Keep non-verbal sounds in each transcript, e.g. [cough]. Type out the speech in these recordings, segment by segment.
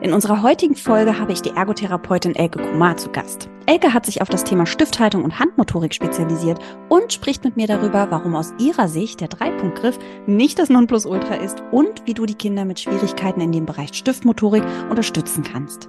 In unserer heutigen Folge habe ich die Ergotherapeutin Elke Kumar zu Gast. Elke hat sich auf das Thema Stifthaltung und Handmotorik spezialisiert und spricht mit mir darüber, warum aus ihrer Sicht der Dreipunktgriff nicht das Nonplusultra ist und wie du die Kinder mit Schwierigkeiten in dem Bereich Stiftmotorik unterstützen kannst.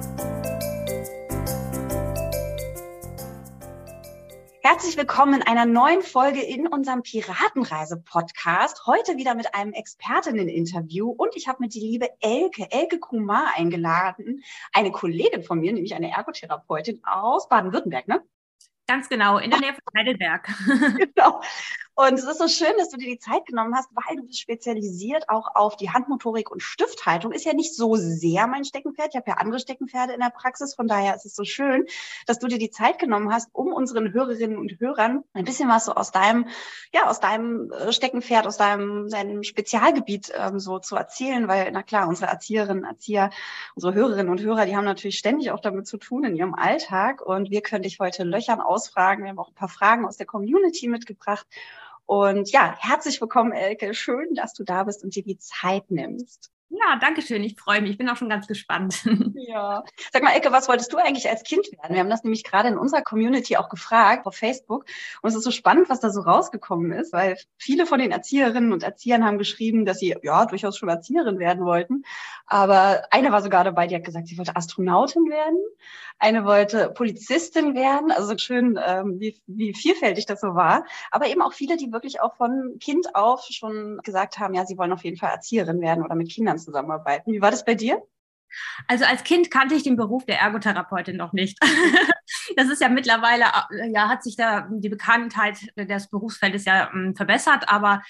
Herzlich willkommen in einer neuen Folge in unserem Piratenreise-Podcast. Heute wieder mit einem Expertinnen-Interview und ich habe mir die liebe Elke, Elke Kumar eingeladen, eine Kollegin von mir, nämlich eine Ergotherapeutin aus Baden-Württemberg, ne? Ganz genau, in der Nähe von Heidelberg. [laughs] [laughs] genau. Und es ist so schön, dass du dir die Zeit genommen hast, weil du bist spezialisiert auch auf die Handmotorik und Stifthaltung. Ist ja nicht so sehr mein Steckenpferd. Ich habe ja andere Steckenpferde in der Praxis. Von daher ist es so schön, dass du dir die Zeit genommen hast, um unseren Hörerinnen und Hörern ein bisschen was so aus deinem, ja, aus deinem äh, Steckenpferd, aus deinem, deinem Spezialgebiet ähm, so zu erzählen. Weil, na klar, unsere Erzieherinnen, Erzieher, unsere Hörerinnen und Hörer, die haben natürlich ständig auch damit zu tun in ihrem Alltag. Und wir können dich heute löchern, ausfragen. Wir haben auch ein paar Fragen aus der Community mitgebracht. Und ja, herzlich willkommen, Elke. Schön, dass du da bist und dir die Zeit nimmst. Ja, danke schön. Ich freue mich. Ich bin auch schon ganz gespannt. [laughs] Ja. Sag mal, Elke, was wolltest du eigentlich als Kind werden? Wir haben das nämlich gerade in unserer Community auch gefragt auf Facebook. Und es ist so spannend, was da so rausgekommen ist, weil viele von den Erzieherinnen und Erziehern haben geschrieben, dass sie ja durchaus schon Erzieherin werden wollten. Aber eine war sogar dabei, die hat gesagt, sie wollte Astronautin werden. Eine wollte Polizistin werden. Also schön, ähm, wie, wie vielfältig das so war. Aber eben auch viele, die wirklich auch von Kind auf schon gesagt haben, ja, sie wollen auf jeden Fall Erzieherin werden oder mit Kindern zusammenarbeiten. Wie war das bei dir? Also als Kind kannte ich den Beruf der Ergotherapeutin noch nicht. [laughs] das ist ja mittlerweile, äh, ja, hat sich da die Bekanntheit des Berufsfeldes ja ähm, verbessert, aber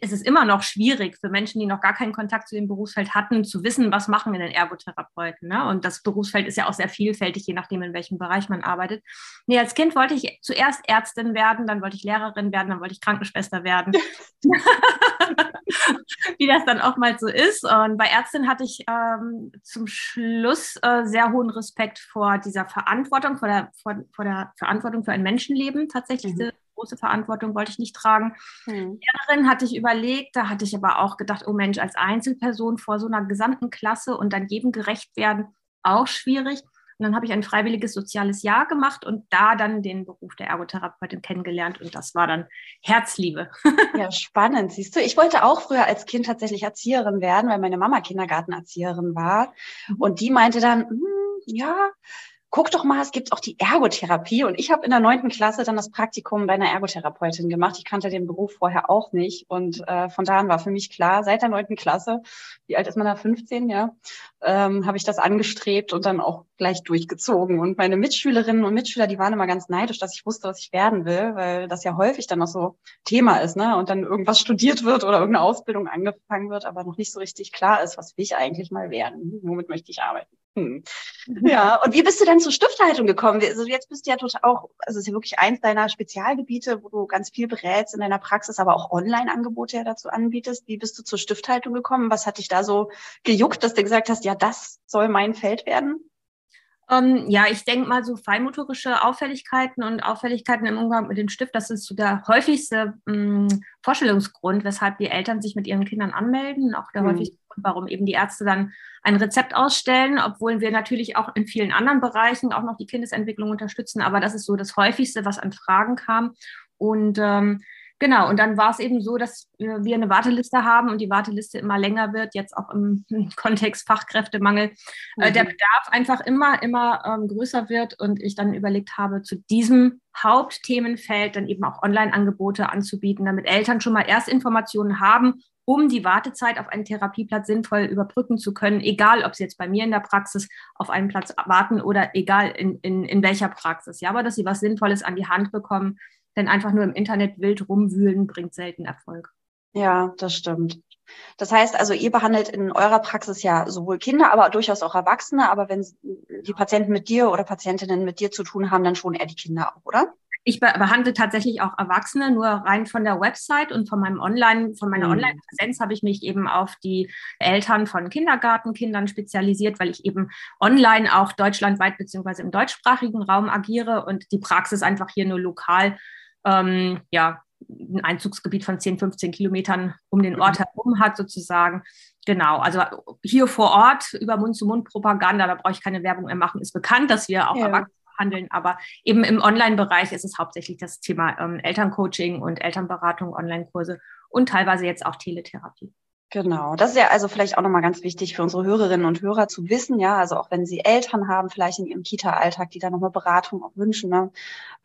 es ist immer noch schwierig für Menschen, die noch gar keinen Kontakt zu dem Berufsfeld hatten, zu wissen, was machen wir denn Ergotherapeuten. Ne? Und das Berufsfeld ist ja auch sehr vielfältig, je nachdem, in welchem Bereich man arbeitet. Nee, als Kind wollte ich zuerst Ärztin werden, dann wollte ich Lehrerin werden, dann wollte ich Krankenschwester werden. [laughs] [laughs] Wie das dann auch mal so ist. Und bei Ärztin hatte ich ähm, zum Schluss äh, sehr hohen Respekt vor dieser Verantwortung, vor der, vor, vor der Verantwortung für ein Menschenleben tatsächlich. Mhm große Verantwortung wollte ich nicht tragen. Mhm. Lehrerin hatte ich überlegt, da hatte ich aber auch gedacht, oh Mensch, als Einzelperson vor so einer gesamten Klasse und dann jedem gerecht werden, auch schwierig. Und dann habe ich ein freiwilliges soziales Jahr gemacht und da dann den Beruf der Ergotherapeutin kennengelernt und das war dann Herzliebe. [laughs] Ja, spannend, siehst du. Ich wollte auch früher als Kind tatsächlich Erzieherin werden, weil meine Mama Kindergartenerzieherin war mhm. und die meinte dann, hm, ja, guck doch mal, es gibt auch die Ergotherapie. Und ich habe in der neunten Klasse dann das Praktikum bei einer Ergotherapeutin gemacht. Ich kannte den Beruf vorher auch nicht. Und äh, von da an war für mich klar, seit der neunten Klasse, wie alt ist man da, 15, ja, ähm, habe ich das angestrebt und dann auch gleich durchgezogen. Und meine Mitschülerinnen und Mitschüler, die waren immer ganz neidisch, dass ich wusste, was ich werden will, weil das ja häufig dann noch so Thema ist, ne? Und dann irgendwas studiert wird oder irgendeine Ausbildung angefangen wird, aber noch nicht so richtig klar ist, was will ich eigentlich mal werden? Womit möchte ich arbeiten? Hm. Ja, und wie bist du denn zur Stifthaltung gekommen? Also jetzt bist du ja total auch, also es ist ja wirklich eins deiner Spezialgebiete, wo du ganz viel berätst in deiner Praxis, aber auch Online-Angebote ja dazu anbietest. Wie bist du zur Stifthaltung gekommen? Was hat dich da so gejuckt, dass du gesagt hast, ja, das soll mein Feld werden? Ähm, ja, ich denke mal so feinmotorische Auffälligkeiten und Auffälligkeiten im Umgang mit dem Stift, das ist so der häufigste mh, hm, Vorstellungsgrund, weshalb die Eltern sich mit ihren Kindern anmelden, auch der mhm. häufigste Grund, warum eben die Ärzte dann ein Rezept ausstellen, obwohl wir natürlich auch in vielen anderen Bereichen auch noch die Kindesentwicklung unterstützen, aber das ist so das häufigste, was an Fragen kam. Und ähm, Genau, und dann war es eben so, dass wir eine Warteliste haben und die Warteliste immer länger wird, jetzt auch im [laughs] Kontext Fachkräftemangel. Äh, mhm. Der Bedarf einfach immer, immer ähm, größer wird und ich dann überlegt habe, zu diesem Hauptthemenfeld dann eben auch Online-Angebote anzubieten, damit Eltern schon mal Erstinformationen haben, um die Wartezeit auf einen Therapieplatz sinnvoll überbrücken zu können, egal ob sie jetzt bei mir in der Praxis auf einen Platz warten oder egal in, in, in welcher Praxis. Ja, aber dass sie was Sinnvolles an die Hand bekommen, denn einfach nur im Internet wild rumwühlen bringt selten Erfolg. Ja, das stimmt. Das heißt also, ihr behandelt in eurer Praxis ja sowohl Kinder, aber durchaus auch Erwachsene. Aber wenn die Patienten mit dir oder Patientinnen mit dir zu tun haben, dann schon eher die Kinder auch, oder? Ich behandle tatsächlich auch Erwachsene, nur rein von der Website und von meinem Online, von meiner mhm. Online-Präsenz habe ich mich eben auf die Eltern von Kindergartenkindern spezialisiert, weil ich eben online auch deutschlandweit beziehungsweise im deutschsprachigen Raum agiere und die Praxis einfach hier nur lokal ähm, ja, ein Einzugsgebiet von 10, 15 Kilometern um den Ort mhm. herum hat, sozusagen. Genau, also hier vor Ort über Mund-zu-Mund-Propaganda, da brauche ich keine Werbung mehr machen, ist bekannt, dass wir auch ja. Erwachsene behandeln, aber eben im Online-Bereich ist es hauptsächlich das Thema ähm, Elterncoaching und Elternberatung, Online-Kurse und teilweise jetzt auch Teletherapie. Genau, das ist ja also vielleicht auch nochmal ganz wichtig für unsere Hörerinnen und Hörer zu wissen, ja, also auch wenn sie Eltern haben, vielleicht in ihrem Kita-Alltag, die da nochmal Beratung auch wünschen, ne,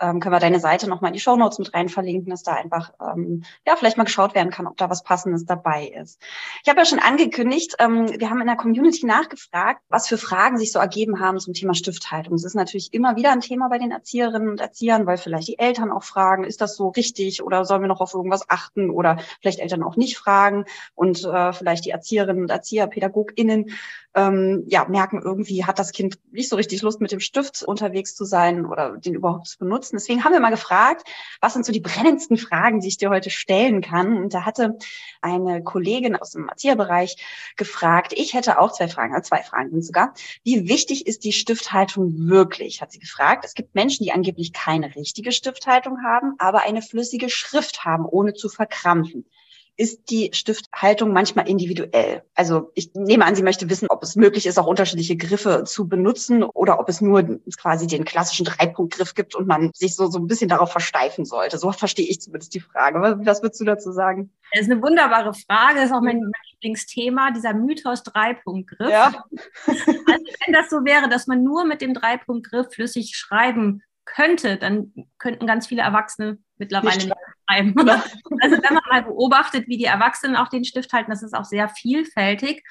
ähm, können wir deine Seite nochmal in die Show Notes mit rein verlinken, dass da einfach, ähm, ja, vielleicht mal geschaut werden kann, ob da was Passendes dabei ist. Ich habe ja schon angekündigt, ähm, wir haben in der Community nachgefragt, was für Fragen sich so ergeben haben zum Thema Stifthaltung. Es ist natürlich immer wieder ein Thema bei den Erzieherinnen und Erziehern, weil vielleicht die Eltern auch fragen, ist das so richtig oder sollen wir noch auf irgendwas achten oder vielleicht Eltern auch nicht fragen und äh, äh, vielleicht die Erzieherinnen und Erzieher, PädagogInnen, ähm, ja, merken irgendwie, hat das Kind nicht so richtig Lust, mit dem Stift unterwegs zu sein oder den überhaupt zu benutzen. Deswegen haben wir mal gefragt, was sind so die brennendsten Fragen, die ich dir heute stellen kann? Und da hatte eine Kollegin aus dem Erzieherbereich gefragt, ich hätte auch zwei Fragen, also zwei Fragen sind sogar. Wie wichtig ist die Stifthaltung wirklich, hat sie gefragt. Es gibt Menschen, die angeblich keine richtige Stifthaltung haben, aber eine flüssige Schrift haben, ohne zu verkrampfen ist die Stifthaltung manchmal individuell. Also ich nehme an, sie möchte wissen, ob es möglich ist, auch unterschiedliche Griffe zu benutzen oder ob es nur quasi den klassischen Dreipunktgriff gibt und man sich so, so ein bisschen darauf versteifen sollte. So verstehe ich zumindest die Frage. Was, was würdest du dazu sagen? Das ist eine wunderbare Frage. Das ist auch mein, mein Lieblingsthema, dieser Mythos Dreipunktgriff. Ja. [laughs] Also wenn das so wäre, dass man nur mit dem Dreipunktgriff flüssig schreiben könnte, dann könnten ganz viele Erwachsene mittlerweile nicht schreiben. [laughs] Also wenn man mal beobachtet, wie die Erwachsenen auch den Stift halten, das ist auch sehr vielfältig.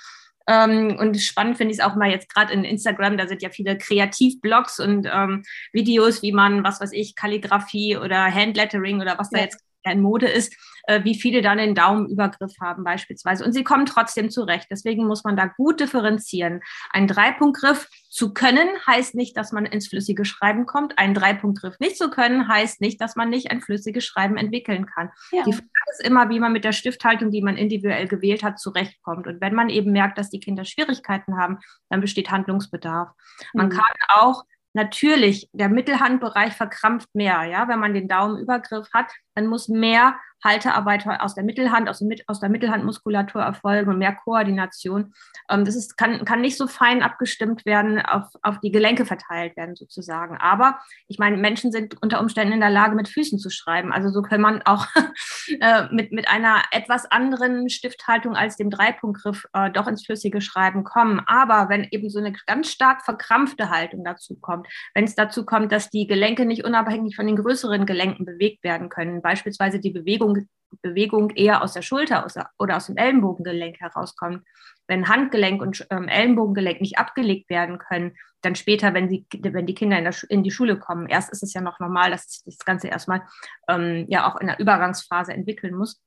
Ähm, und spannend finde ich es auch mal jetzt gerade in Instagram, da sind ja viele Kreativblogs und ähm, Videos, wie man, was weiß ich, Kalligrafie oder Handlettering oder was ja. da jetzt in Mode ist, äh, wie viele dann den Daumenübergriff haben beispielsweise. Und sie kommen trotzdem zurecht. Deswegen muss man da gut differenzieren. Ein Dreipunktgriff zu können heißt nicht, dass man ins flüssige Schreiben kommt. Ein Dreipunktgriff nicht zu können heißt nicht, dass man nicht ein flüssiges Schreiben entwickeln kann. Ja. Die Frage ist immer, wie man mit der Stifthaltung, die man individuell gewählt hat, zurechtkommt. Und wenn man eben merkt, dass die Kinder Schwierigkeiten haben, dann besteht Handlungsbedarf. Man mhm. kann auch Natürlich, der Mittelhandbereich verkrampft mehr. Ja, wenn man den Daumenübergriff hat, dann muss mehr Haltearbeit aus der Mittelhand, aus, der Mittelhandmuskulatur erfolgen und mehr Koordination. Ähm, das ist, kann, kann nicht so fein abgestimmt werden, auf, auf die Gelenke verteilt werden sozusagen. Aber ich meine, Menschen sind unter Umständen in der Lage, mit Füßen zu schreiben. Also so kann man auch [laughs] äh, mit, mit einer etwas anderen Stifthaltung als dem Dreipunktgriff äh, doch ins flüssige Schreiben kommen. Aber wenn eben so eine ganz stark verkrampfte Haltung dazu kommt, wenn es dazu kommt, dass die Gelenke nicht unabhängig von den größeren Gelenken bewegt werden können, beispielsweise die Bewegung Bewegung eher aus der Schulter aus der, oder aus dem Ellenbogengelenk herauskommt. Wenn Handgelenk und ähm, Ellenbogengelenk nicht abgelegt werden können, dann später, wenn, sie, wenn die Kinder in, der, in die Schule kommen, erst ist es ja noch normal, dass sich das Ganze erstmal ähm, ja auch in der Übergangsphase entwickeln muss.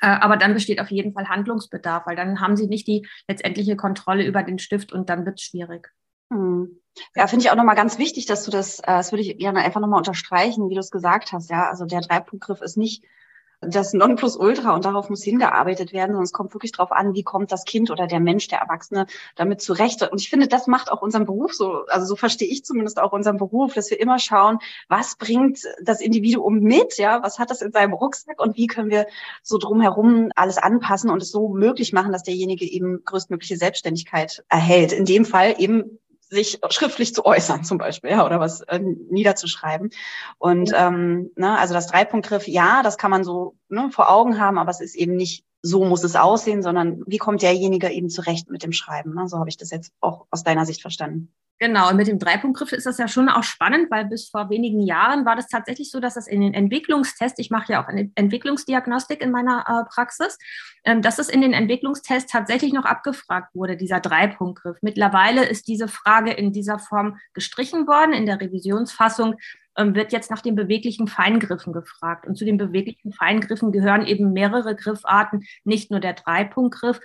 Äh, aber dann besteht auf jeden Fall Handlungsbedarf, weil dann haben sie nicht die letztendliche Kontrolle über den Stift und dann wird es schwierig. Hm. Ja, finde ich auch nochmal ganz wichtig, dass du das, äh, das würde ich gerne einfach nochmal unterstreichen, wie du es gesagt hast. Ja, also der Dreipunktgriff ist nicht das Nonplusultra und darauf muss hingearbeitet werden, sondern es kommt wirklich darauf an, wie kommt das Kind oder der Mensch, der Erwachsene damit zurecht. Und ich finde, das macht auch unseren Beruf so, also so verstehe ich zumindest auch unseren Beruf, dass wir immer schauen, was bringt das Individuum mit, ja, was hat das in seinem Rucksack und wie können wir so drumherum alles anpassen und es so möglich machen, dass derjenige eben größtmögliche Selbstständigkeit erhält. In dem Fall eben sich schriftlich zu äußern zum Beispiel, ja, oder was äh, niederzuschreiben. Und ähm, ne, also das Dreipunktgriff, ja, das kann man so ne, vor Augen haben, aber es ist eben nicht so muss es aussehen, sondern wie kommt derjenige eben zurecht mit dem Schreiben. Ne? So habe ich das jetzt auch aus deiner Sicht verstanden. Genau, und mit dem Dreipunktgriff ist das ja schon auch spannend, weil bis vor wenigen Jahren war das tatsächlich so, dass das in den Entwicklungstests, ich mache ja auch eine Entwicklungsdiagnostik in meiner äh, Praxis, ähm, dass es in den Entwicklungstests tatsächlich noch abgefragt wurde, dieser Dreipunktgriff. Mittlerweile ist diese Frage in dieser Form gestrichen worden in der Revisionsfassung. ähm, wird jetzt nach den beweglichen Feingriffen gefragt. Und zu den beweglichen Feingriffen gehören eben mehrere Griffarten, nicht nur der Dreipunktgriff.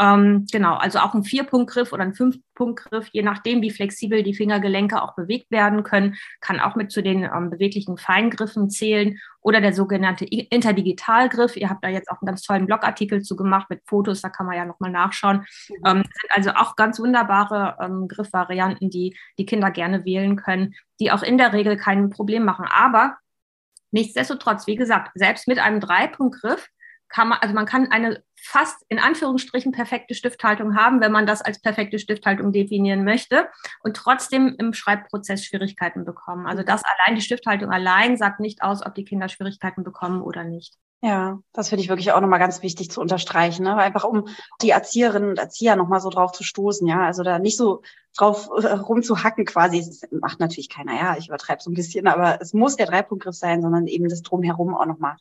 Ähm, genau, also auch ein Vierpunktgriff oder ein Fünfpunktgriff, je nachdem, wie flexibel die Fingergelenke auch bewegt werden können, kann auch mit zu den ähm, beweglichen Feingriffen zählen oder der sogenannte Interdigitalgriff. Ihr habt da jetzt auch einen ganz tollen Blogartikel zu gemacht mit Fotos, da kann man ja nochmal nachschauen. Mhm. Ähm, sind also auch ganz wunderbare ähm, Griffvarianten, die die Kinder gerne wählen können, die auch in der Regel kein Problem machen. Aber nichtsdestotrotz, wie gesagt, selbst mit einem Dreipunktgriff kann man, also man kann eine fast in Anführungsstrichen perfekte Stifthaltung haben, wenn man das als perfekte Stifthaltung definieren möchte und trotzdem im Schreibprozess Schwierigkeiten bekommen. Also das allein, die Stifthaltung allein sagt nicht aus, ob die Kinder Schwierigkeiten bekommen oder nicht. Ja, das finde ich wirklich auch nochmal ganz wichtig zu unterstreichen, ne? einfach um die Erzieherinnen und Erzieher nochmal so drauf zu stoßen, ja, also da nicht so drauf äh, rumzuhacken quasi, das macht natürlich keiner, ja, ich übertreibe so ein bisschen, aber es muss der Dreipunktgriff sein, sondern eben das Drumherum auch nochmal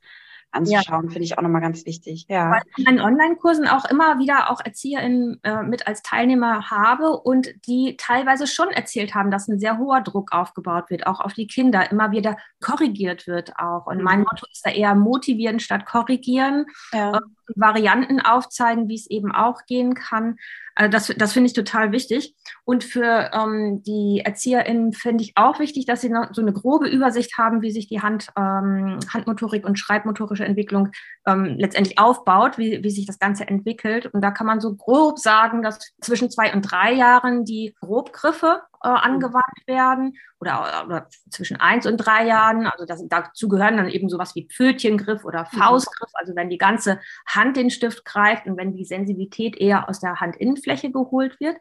anzuschauen, ja. finde ich auch nochmal ganz wichtig. Ja. Weil ich in meinen Online-Kursen auch immer wieder auch ErzieherInnen äh, mit als Teilnehmer habe und die teilweise schon erzählt haben, dass ein sehr hoher Druck aufgebaut wird, auch auf die Kinder, immer wieder korrigiert wird auch. Und mhm. mein Motto ist da eher motivieren statt korrigieren, ja. äh, Varianten aufzeigen, wie es eben auch gehen kann. Also das, das finde ich total wichtig. Und für ähm, die ErzieherInnen finde ich auch wichtig, dass sie noch so eine grobe Übersicht haben, wie sich die Hand, ähm, Handmotorik und schreibmotorische Entwicklung ähm, letztendlich aufbaut, wie, wie sich das Ganze entwickelt. Und da kann man so grob sagen, dass zwischen zwei und drei Jahren die Grobgriffe äh, angewandt werden oder, oder zwischen eins und drei Jahren. Also das, dazu gehören dann eben sowas wie Pfötchengriff oder mhm. Faustgriff, also wenn die ganze Hand den Stift greift und wenn die Sensibilität eher aus der Handinnenfläche geholt wird.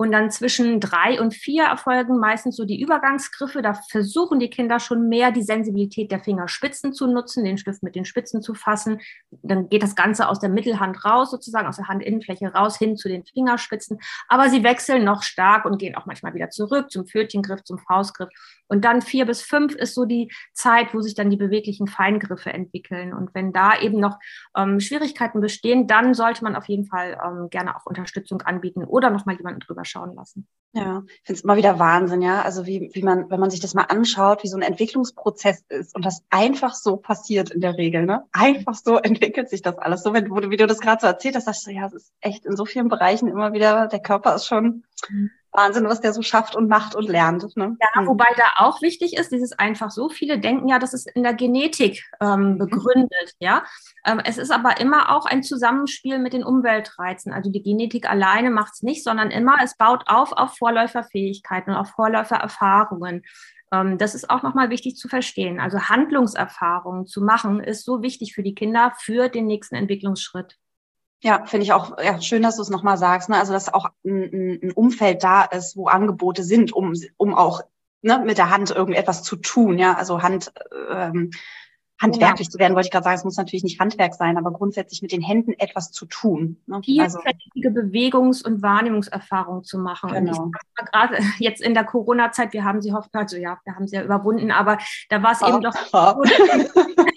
Und dann zwischen drei und vier erfolgen meistens so die Übergangsgriffe. Da versuchen die Kinder schon mehr die Sensibilität der Fingerspitzen zu nutzen, den Stift mit den Spitzen zu fassen. Dann geht das Ganze aus der Mittelhand raus, sozusagen aus der Handinnenfläche raus hin zu den Fingerspitzen. Aber sie wechseln noch stark und gehen auch manchmal wieder zurück zum Pfötchengriff, zum Faustgriff. Und dann vier bis fünf ist so die Zeit, wo sich dann die beweglichen Feingriffe entwickeln. Und wenn da eben noch ähm, Schwierigkeiten bestehen, dann sollte man auf jeden Fall ähm, gerne auch Unterstützung anbieten oder nochmal jemanden drüber schauen lassen. Ja, ich finde es immer wieder Wahnsinn, ja. Also wie, wie man, wenn man sich das mal anschaut, wie so ein Entwicklungsprozess ist und das einfach so passiert in der Regel, ne? Einfach so entwickelt sich das alles. So, wenn du, wie du das gerade so erzählt hast, sagst du, ja, es ist echt in so vielen Bereichen immer wieder, der Körper ist schon mhm. Wahnsinn, was der so schafft und macht und lernt. Ne? Ja, hm. wobei da auch wichtig ist, dieses einfach so, viele denken ja, das ist in der Genetik ähm, mhm. begründet, ja. Ähm, es ist aber immer auch ein Zusammenspiel mit den Umweltreizen. Also die Genetik alleine macht es nicht, sondern immer, es baut auf auf Vorläuferfähigkeiten und auf Vorläufererfahrungen. Ähm, das ist auch nochmal wichtig zu verstehen. Also Handlungserfahrungen zu machen, ist so wichtig für die Kinder für den nächsten Entwicklungsschritt. Ja, finde ich auch ja, schön, dass du es nochmal sagst. Ne? Also, dass auch ein, ein Umfeld da ist, wo Angebote sind, um, um auch ne, mit der Hand irgendetwas zu tun. Ja, also Hand, ähm, handwerklich ja. zu werden, wollte ich gerade sagen, es muss natürlich nicht Handwerk sein, aber grundsätzlich mit den Händen etwas zu tun. Ne? Vielfältige also, Bewegungs- und Wahrnehmungserfahrungen zu machen. Genau. Gerade jetzt in der Corona-Zeit, wir haben sie hoffentlich, also ja, wir haben sie ja überwunden, aber da war es eben doch, [laughs]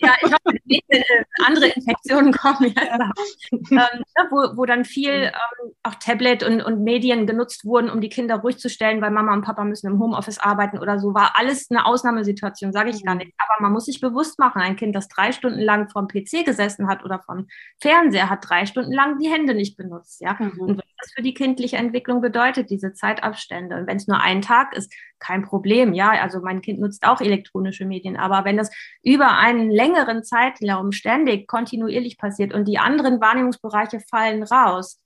ja, ich hoffe, äh, andere Infektionen kommen jetzt. Ja. Ähm, wo, wo dann viel mhm. ähm, auch Tablet und, und Medien genutzt wurden, um die Kinder ruhig zu stellen, weil Mama und Papa müssen im Homeoffice arbeiten oder so, war alles eine Ausnahmesituation, sage ich gar mhm. nicht. Aber man muss sich bewusst machen, ein Kind, das drei Stunden lang vom PC gesessen hat oder vom Fernseher, hat drei Stunden lang die Hände nicht benutzt. Ja? Mhm. Und was das für die kindliche Entwicklung bedeutet, diese Zeitabstände. Und wenn es nur ein Tag ist, kein Problem. Ja, also mein Kind nutzt auch elektronische Medien. Aber wenn das über einen längeren Zeitraum ständig kontinuierlich passiert und die anderen Wahrnehmungsbereiche fallen raus,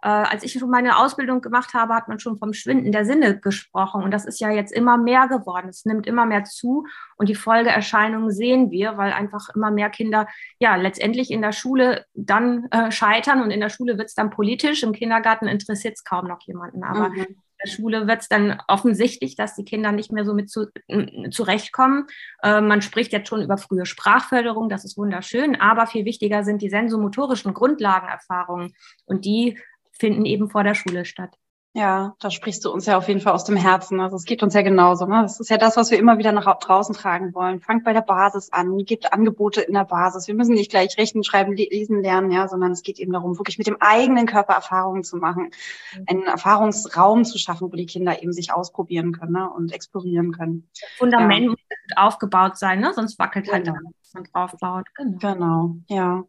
äh, als ich schon meine Ausbildung gemacht habe, hat man schon vom Schwinden der Sinne gesprochen. Und das ist ja jetzt immer mehr geworden. Es nimmt immer mehr zu. Und die Folgeerscheinungen sehen wir, weil einfach immer mehr Kinder ja letztendlich in der Schule dann äh, scheitern. Und in der Schule wird es dann politisch. Im Kindergarten interessiert es kaum noch jemanden. Aber mhm. in der Schule wird es dann offensichtlich, dass die Kinder nicht mehr so mit zu, äh, zurechtkommen. Man spricht jetzt schon über frühe Sprachförderung, das ist wunderschön, aber viel wichtiger sind die sensomotorischen Grundlagenerfahrungen und die finden eben vor der Schule statt. Ja, da sprichst du uns ja auf jeden Fall aus dem Herzen. Also es geht uns ja genauso. Ne? Das ist ja das, was wir immer wieder nach draußen tragen wollen. Fangt bei der Basis an, gibt Angebote in der Basis. Wir müssen nicht gleich rechnen, schreiben, lesen lernen, ja, sondern es geht eben darum, wirklich mit dem eigenen Körper Erfahrungen zu machen, mhm. einen Erfahrungsraum zu schaffen, wo die Kinder eben sich ausprobieren können ne? und explorieren können. Fundament ja. muss aufgebaut sein, ne? sonst wackelt halt genau. alles, was man draufbaut. Genau. genau, ja.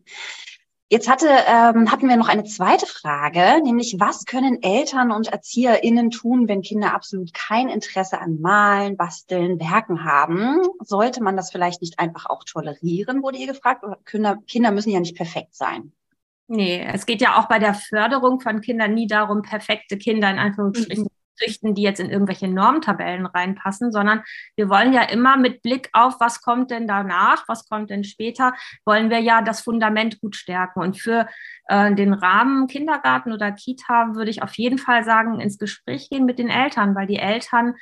Jetzt hatte, ähm, hatten wir noch eine zweite Frage, nämlich was können Eltern und ErzieherInnen tun, wenn Kinder absolut kein Interesse an Malen, Basteln, Werken haben? Sollte man das vielleicht nicht einfach auch tolerieren, wurde ihr gefragt? Kinder, Kinder müssen ja nicht perfekt sein. Nee, es geht ja auch bei der Förderung von Kindern nie darum, perfekte Kinder in Anführungsstrichen mhm züchten, die jetzt in irgendwelche Normtabellen reinpassen, sondern wir wollen ja immer mit Blick auf, was kommt denn danach, was kommt denn später, wollen wir ja das Fundament gut stärken. Und für äh, den Rahmen Kindergarten oder Kita würde ich auf jeden Fall sagen, ins Gespräch gehen mit den Eltern, weil die Eltern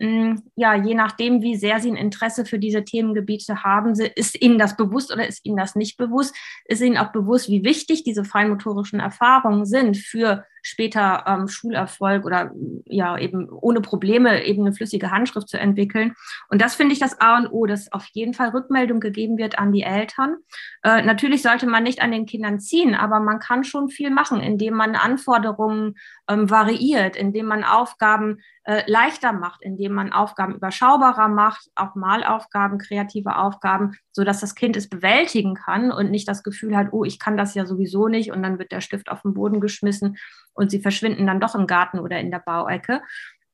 hm, ja, je nachdem, wie sehr Sie ein Interesse für diese Themengebiete haben, ist Ihnen das bewusst oder ist Ihnen das nicht bewusst? Ist Ihnen auch bewusst, wie wichtig diese feinmotorischen Erfahrungen sind für später ähm, Schulerfolg oder ja eben ohne Probleme eben eine flüssige Handschrift zu entwickeln. Und das finde ich das A und O, dass auf jeden Fall Rückmeldung gegeben wird an die Eltern. Äh, natürlich sollte man nicht an den Kindern ziehen, aber man kann schon viel machen, indem man Anforderungen ähm, variiert, indem man Aufgaben äh, leichter macht, indem man Aufgaben überschaubarer macht, auch Malaufgaben, kreative Aufgaben, so dass das Kind es bewältigen kann und nicht das Gefühl hat, oh, ich kann das ja sowieso nicht und dann wird der Stift auf den Boden geschmissen und sie verschwinden dann doch im Garten oder in der Bauecke.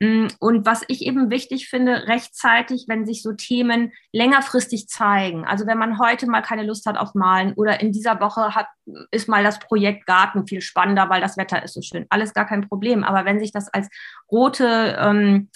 Mm, und was ich eben wichtig finde, rechtzeitig, wenn sich so Themen längerfristig zeigen. Also wenn man heute mal keine Lust hat auf Malen oder in dieser Woche hat, ist mal das Projekt Garten viel spannender, weil das Wetter ist so schön. Alles gar kein Problem. Aber wenn sich das als rote ähm,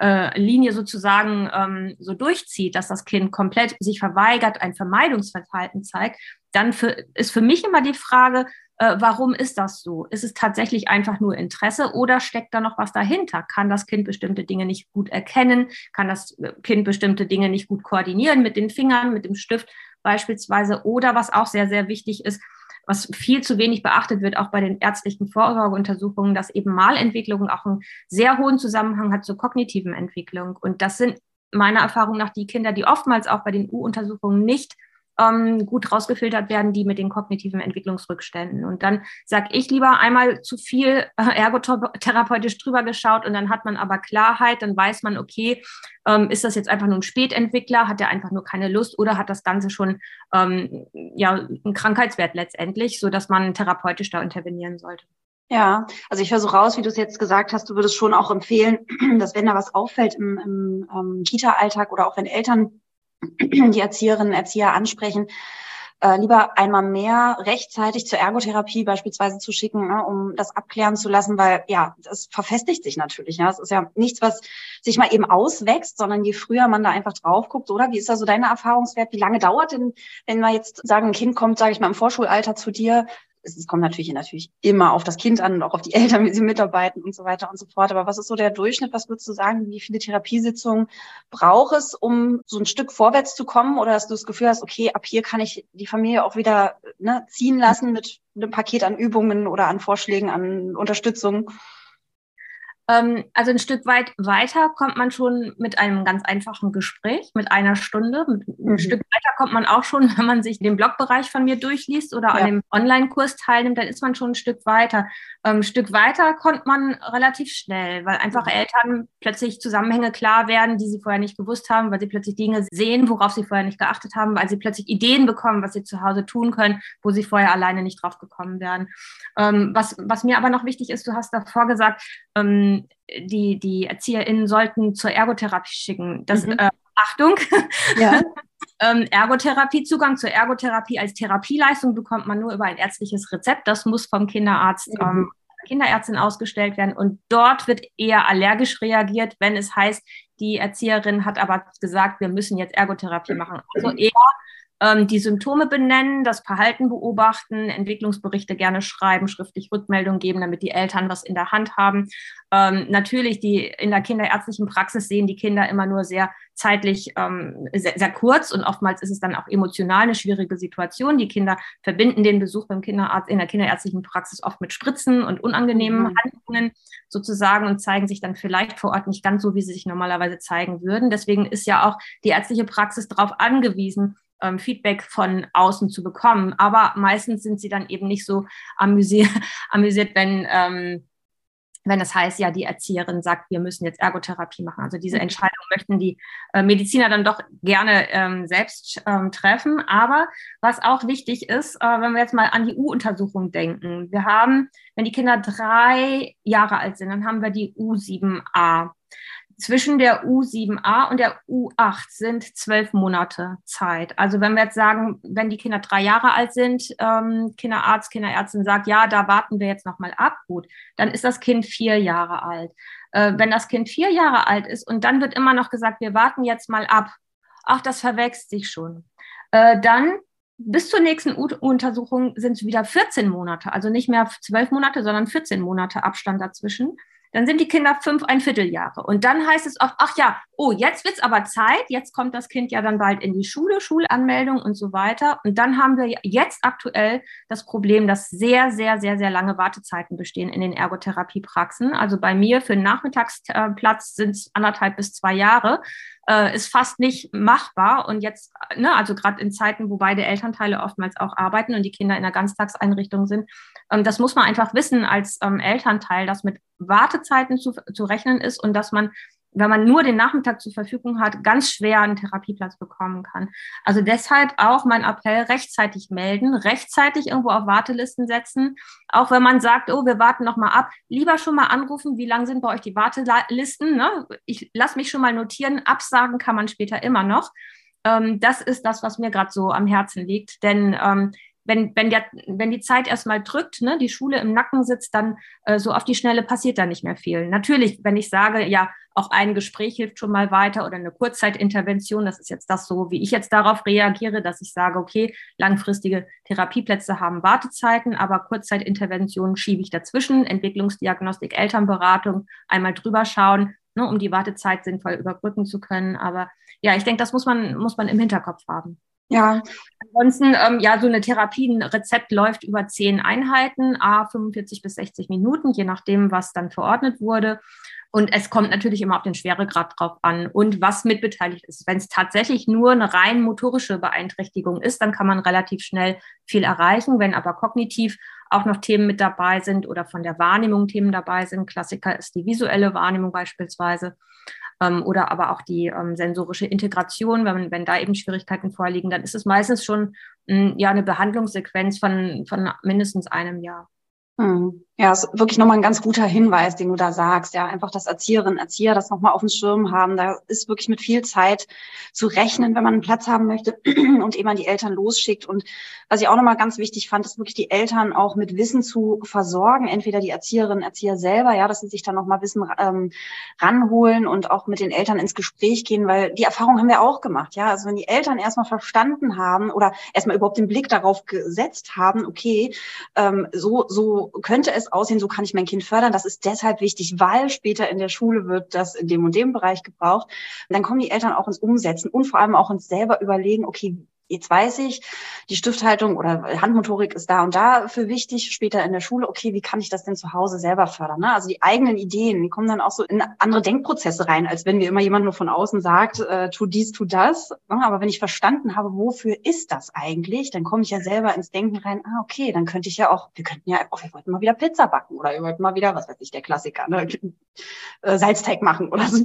äh, Linie sozusagen ähm, so durchzieht, dass das Kind komplett sich verweigert, ein Vermeidungsverhalten zeigt, dann für, ist für mich immer die Frage, äh, warum ist das so? Ist es tatsächlich einfach nur Interesse oder steckt da noch was dahinter? Kann das Kind bestimmte Dinge nicht gut erkennen? Kann das äh, Kind bestimmte Dinge nicht gut koordinieren mit den Fingern, mit dem Stift beispielsweise? Oder was auch sehr, sehr wichtig ist, was viel zu wenig beachtet wird, auch bei den ärztlichen Vorsorgeuntersuchungen, dass eben Malentwicklung auch einen sehr hohen Zusammenhang hat zur kognitiven Entwicklung. Und das sind meiner Erfahrung nach die Kinder, die oftmals auch bei den U-Untersuchungen nicht ähm, gut rausgefiltert werden, die mit den kognitiven Entwicklungsrückständen. Und dann sage ich lieber einmal zu viel äh, ergotherapeutisch drüber geschaut und dann hat man aber Klarheit, dann weiß man, okay, ähm, ist das jetzt einfach nur ein Spätentwickler, hat er einfach nur keine Lust oder hat das Ganze schon ähm, ja, einen Krankheitswert letztendlich, sodass man therapeutisch da intervenieren sollte. Ja, also ich höre so raus, wie du es jetzt gesagt hast, du würdest schon auch empfehlen, [clears throat] dass wenn da was auffällt im, im ähm, Kita-Alltag oder auch wenn Eltern die Erzieherinnen, Erzieher ansprechen, äh, lieber einmal mehr rechtzeitig zur Ergotherapie beispielsweise zu schicken, ne, um das abklären zu lassen, weil ja, das verfestigt sich natürlich. Ja, es ist ja nichts, was sich mal eben auswächst, sondern je früher man da einfach drauf guckt, oder? Wie ist da so deine Erfahrungswert? Wie lange dauert denn, wenn wir jetzt sagen, ein Kind kommt, sage ich mal, im Vorschulalter zu dir, es kommt natürlich, natürlich immer auf das Kind an und auch auf die [laughs] Eltern, wie sie mitarbeiten und so weiter und so fort. Aber was ist so der Durchschnitt? Was würdest du sagen? Wie viele Therapiesitzungen braucht es, um so ein Stück vorwärts zu kommen? Oder dass du das Gefühl hast, okay, ab hier kann ich die Familie auch wieder ne, ziehen lassen mit einem Paket an Übungen oder an Vorschlägen, an Unterstützung? Ähm, also ein Stück weit weiter kommt man schon mit einem ganz einfachen Gespräch, mit einer Stunde. Mit, mhm. Ein Stück weiter kommt man auch schon, [laughs] wenn man sich den Blogbereich von mir durchliest oder ja. an dem Online-Kurs teilnimmt, dann ist man schon ein Stück weiter. Ähm, ein Stück weiter kommt man relativ schnell, weil einfach mhm. Eltern plötzlich Zusammenhänge klar werden, die sie vorher nicht gewusst haben, weil sie plötzlich Dinge sehen, worauf sie vorher nicht geachtet haben, weil sie plötzlich Ideen bekommen, was sie zu Hause tun können, wo sie vorher alleine nicht drauf gekommen wären. Ähm, was, was mir aber noch wichtig ist, du hast davor gesagt, ähm, die, die ErzieherInnen sollten zur Ergotherapie schicken. Das, mhm. äh, Achtung, ja. [laughs] ähm, Ergotherapie, Zugang zur Ergotherapie als Therapieleistung bekommt man nur über ein ärztliches Rezept. Das muss vom Kinderarzt, mhm. ähm, Kinderärztin ausgestellt werden. Und dort wird eher allergisch reagiert, wenn es heißt, Die Erzieherin hat aber gesagt, wir müssen jetzt Ergotherapie machen. Also eher ähm, die Symptome benennen, das Verhalten beobachten, Entwicklungsberichte gerne schreiben, schriftlich Rückmeldung geben, damit die Eltern was in der Hand haben. Ähm, natürlich, die in der kinderärztlichen Praxis sehen die Kinder immer nur sehr zeitlich ähm, sehr, sehr, kurz und oftmals ist es dann auch emotional eine schwierige Situation. Die Kinder verbinden den Besuch beim Kinderarzt in der kinderärztlichen Praxis oft mit Spritzen und unangenehmen mhm. Handlungen sozusagen und zeigen sich dann vielleicht vor Ort nicht ganz so, wie sie sich normalerweise zeigen würden. Deswegen ist ja auch die ärztliche Praxis darauf angewiesen, ähm, Feedback von außen zu bekommen. Aber meistens sind sie dann eben nicht so amüsiert, [laughs] amüsiert wenn, ähm, wenn das heißt, ja, die Erzieherin sagt, wir müssen jetzt Ergotherapie machen. Also diese mhm. Entscheidung möchten die äh, Mediziner dann doch gerne ähm, selbst ähm, treffen. Aber was auch wichtig ist, äh, wenn wir jetzt mal an die U-Untersuchung denken. Wir haben, wenn die Kinder drei Jahre alt sind, dann haben wir die U7a zwischen der U7a und der U8 sind zwölf Monate Zeit. Also wenn wir jetzt sagen, wenn die Kinder drei Jahre alt sind, ähm, Kinderarzt, Kinderärztin sagt, ja, da warten wir jetzt nochmal ab, gut, dann ist das Kind vier Jahre alt. Äh, wenn das Kind vier Jahre alt ist und dann wird immer noch gesagt, wir warten jetzt mal ab, ach, das verwechselt sich schon, äh, dann bis zur nächsten U-Untersuchung sind es wieder 14 Monate, also nicht mehr zwölf Monate, sondern 14 Monate Abstand dazwischen. Dann sind die Kinder fünf, ein Vierteljahre. Und dann heißt es oft, ach ja, oh, jetzt wird's aber Zeit. Jetzt kommt das Kind ja dann bald in die Schule, Schulanmeldung und so weiter. Und dann haben wir jetzt aktuell das Problem, dass sehr, sehr, sehr, sehr lange Wartezeiten bestehen in den Ergotherapiepraxen. Also bei mir für einen Nachmittagsplatz sind es anderthalb bis zwei Jahre äh, ist fast nicht machbar. Und jetzt, ne, also gerade in Zeiten, wo beide Elternteile oftmals auch arbeiten und die Kinder in der Ganztagseinrichtung sind, ähm, das muss man einfach wissen als ähm, Elternteil, dass mit Wartezeiten zu, zu rechnen ist und dass man wenn man nur den Nachmittag zur Verfügung hat, ganz schwer einen Therapieplatz bekommen kann. Also deshalb auch mein Appell, rechtzeitig melden, rechtzeitig irgendwo auf Wartelisten setzen. Auch wenn man sagt, oh, wir warten noch mal ab, lieber schon mal anrufen, wie lang sind bei euch die Wartelisten? Ne? Ich lasse mich schon mal notieren, absagen kann man später immer noch. Ähm, das ist das, was mir gerade so am Herzen liegt. Denn ähm, wenn, wenn, der, wenn die Zeit erstmal drückt, ne, die Schule im Nacken sitzt, dann äh, so auf die Schnelle passiert da nicht mehr viel. Natürlich, wenn ich sage, ja, auch ein Gespräch hilft schon mal weiter oder eine Kurzzeitintervention, das ist jetzt das so, wie ich jetzt darauf reagiere, dass ich sage, okay, langfristige Therapieplätze haben Wartezeiten, aber Kurzzeitinterventionen schiebe ich dazwischen, Entwicklungsdiagnostik, Elternberatung, einmal drüber schauen, ne, um die Wartezeit sinnvoll überbrücken zu können. Aber ja, ich denke, das muss man, muss man im Hinterkopf haben. Ja. Ansonsten, ähm, ja, so eine Therapie, ein Rezept läuft über zehn Einheiten, a 45 bis 60 Minuten, je nachdem, was dann verordnet wurde. Und es kommt natürlich immer auf den Schweregrad drauf an und was mitbeteiligt ist. Wenn es tatsächlich nur eine rein motorische Beeinträchtigung ist, dann kann man relativ schnell viel erreichen. Wenn aber kognitiv auch noch Themen mit dabei sind oder von der Wahrnehmung Themen dabei sind, Klassiker ist die visuelle Wahrnehmung beispielsweise, ähm, oder aber auch die ähm, sensorische Integration, wenn, wenn da eben Schwierigkeiten vorliegen, dann ist es meistens schon mh, hm, ja eine Behandlungssequenz von, von mindestens einem Jahr. Hm. Ja, ist wirklich nochmal ein ganz guter Hinweis, den du da sagst. Ja, einfach, dass Erzieherinnen, Erzieher das nochmal auf dem Schirm haben. Da ist wirklich mit viel Zeit zu rechnen, wenn man einen Platz haben möchte [clears throat] und eben an die Eltern losschickt. Und was ich auch nochmal ganz wichtig fand, ist wirklich die Eltern auch mit Wissen zu versorgen. Entweder die Erzieherinnen, Erzieher selber, ja, dass sie sich dann nochmal Wissen ähm, ranholen und auch mit den Eltern ins Gespräch gehen, weil die Erfahrung haben wir auch gemacht. Ja, also wenn die Eltern erstmal verstanden haben oder erstmal überhaupt den Blick darauf gesetzt haben, okay, ähm, so, so könnte es aussehen, so kann ich mein Kind fördern. Das ist deshalb wichtig, weil später in der Schule wird das in dem und dem Bereich gebraucht. Und dann kommen die Eltern auch ins Umsetzen und vor allem auch ins selber überlegen, okay, jetzt weiß ich, die Stifthaltung oder Handmotorik ist da und da für wichtig, später in der Schule, okay, wie kann ich das denn zu Hause selber fördern? Ne? Also die eigenen Ideen, die kommen dann auch so in andere Denkprozesse rein, als wenn mir immer jemand nur von außen sagt, äh, tu dies, tu das. Ne? Aber wenn ich verstanden habe, wofür ist das eigentlich, dann komme ich ja selber ins Denken rein, ah, okay, dann könnte ich ja auch, wir könnten ja, oh, wir wollten mal wieder Pizza backen oder wir wollten mal wieder, was weiß ich, der Klassiker, ne? [laughs] Äh, Salzteig machen oder so.